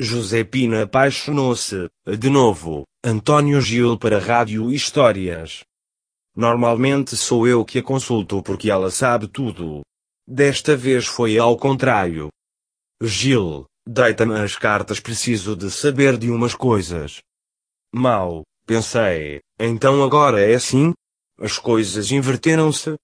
Josepina apaixonou-se, de novo, Antônio Gil para Rádio Histórias. Normalmente sou eu que a consulto porque ela sabe tudo. Desta vez foi ao contrário. Gil, deita-me as cartas preciso de saber de umas coisas. Mal, pensei, então agora é assim? As coisas inverteram-se?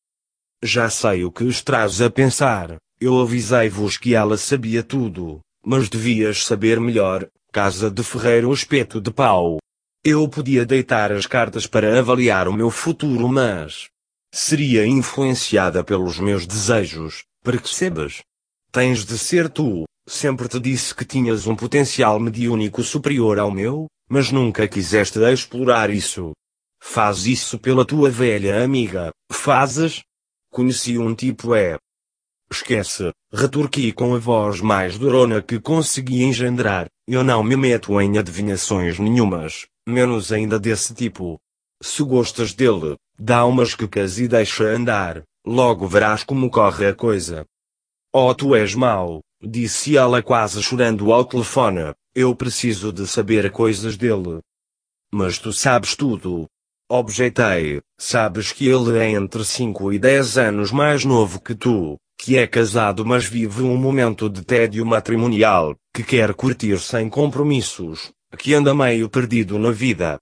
Já sei o que os traz a pensar, eu avisei-vos que ela sabia tudo, mas devias saber melhor, casa de ferreiro espeto de pau. Eu podia deitar as cartas para avaliar o meu futuro mas... Seria influenciada pelos meus desejos, percebes? Tens de ser tu, sempre te disse que tinhas um potencial mediúnico superior ao meu, mas nunca quiseste explorar isso. Faz isso pela tua velha amiga, fazes? Conheci um tipo é, Esquece, retorqui com a voz mais durona que consegui engendrar. Eu não me meto em adivinhações nenhumas, menos ainda desse tipo. Se gostas dele, dá umas quecas e deixa andar, logo verás como corre a coisa. Oh, tu és mau, disse ela quase chorando ao telefone. Eu preciso de saber coisas dele. Mas tu sabes tudo. Objetei, sabes que ele é entre 5 e 10 anos mais novo que tu, que é casado mas vive um momento de tédio matrimonial, que quer curtir sem compromissos, que anda meio perdido na vida.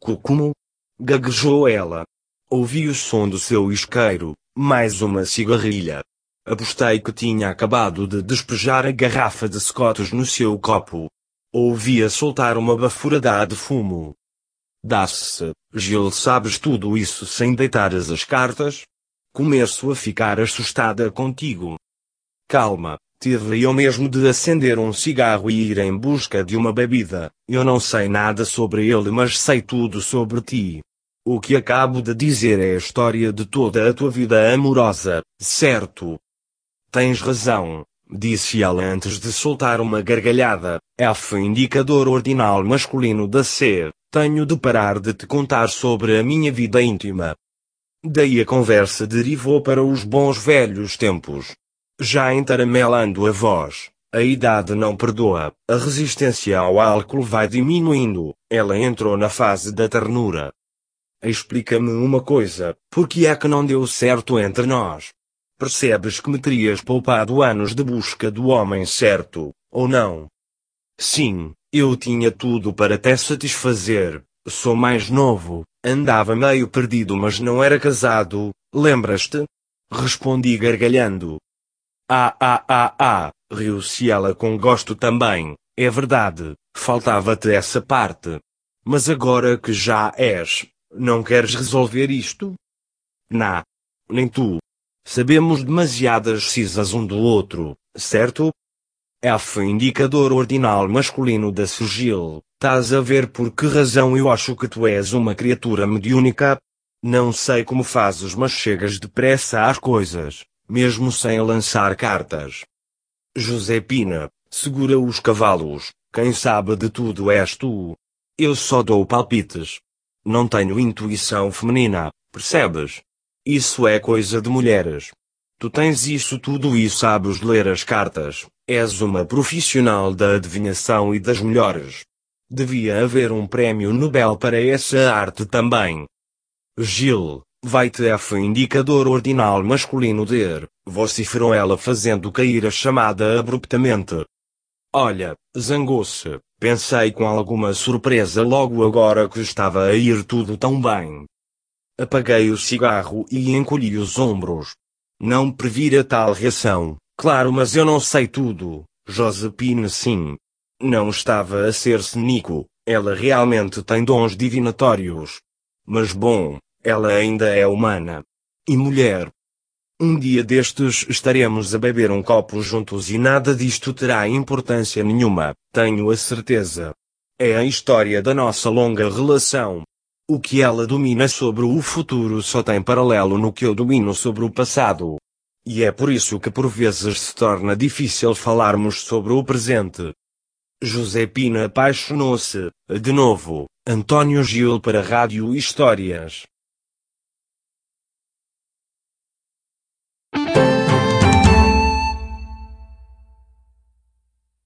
Cucumo? Gaguejou ela. Ouvi o som do seu isqueiro, mais uma cigarrilha. Apostei que tinha acabado de despejar a garrafa de Scotch no seu copo. Ouvia soltar uma bafurada de fumo. Dá-se, Gil sabes tudo isso sem deitares as cartas? Começo a ficar assustada contigo. Calma, tive eu mesmo de acender um cigarro e ir em busca de uma bebida. Eu não sei nada sobre ele, mas sei tudo sobre ti. O que acabo de dizer é a história de toda a tua vida amorosa, certo? Tens razão, disse ela antes de soltar uma gargalhada. F indicador ordinal masculino da C. Tenho de parar de te contar sobre a minha vida íntima. Daí a conversa derivou para os bons velhos tempos. Já entaramelando a voz, a idade não perdoa, a resistência ao álcool vai diminuindo, ela entrou na fase da ternura. Explica-me uma coisa, por que é que não deu certo entre nós? Percebes que me terias poupado anos de busca do homem certo, ou não? Sim, eu tinha tudo para te satisfazer, sou mais novo, Andava meio perdido mas não era casado, lembras-te? Respondi gargalhando. Ah ah ah ah, riu-se ela com gosto também, é verdade, faltava-te essa parte. Mas agora que já és, não queres resolver isto? Não. Nem tu. Sabemos demasiadas cisas um do outro, certo? F indicador ordinal masculino da sigil. Tás a ver por que razão eu acho que tu és uma criatura mediúnica? Não sei como fazes, mas chegas depressa às coisas, mesmo sem lançar cartas. Josepina, segura os cavalos, quem sabe de tudo és tu. Eu só dou palpites. Não tenho intuição feminina, percebes? Isso é coisa de mulheres. Tu tens isso tudo e sabes ler as cartas, és uma profissional da adivinhação e das melhores. Devia haver um prêmio Nobel para essa arte também. Gil, vai-te F indicador ordinal masculino der, vociferou ela fazendo cair a chamada abruptamente. Olha, zangou-se, pensei com alguma surpresa logo agora que estava a ir tudo tão bem. Apaguei o cigarro e encolhi os ombros. Não previra tal reação, claro mas eu não sei tudo, Josepine sim. Não estava a ser cínico, ela realmente tem dons divinatórios. Mas bom, ela ainda é humana. E mulher. Um dia destes estaremos a beber um copo juntos e nada disto terá importância nenhuma, tenho a certeza. É a história da nossa longa relação. O que ela domina sobre o futuro só tem paralelo no que eu domino sobre o passado. E é por isso que por vezes se torna difícil falarmos sobre o presente. Josepina apaixonou-se, de novo, Antônio Gil para Rádio Histórias.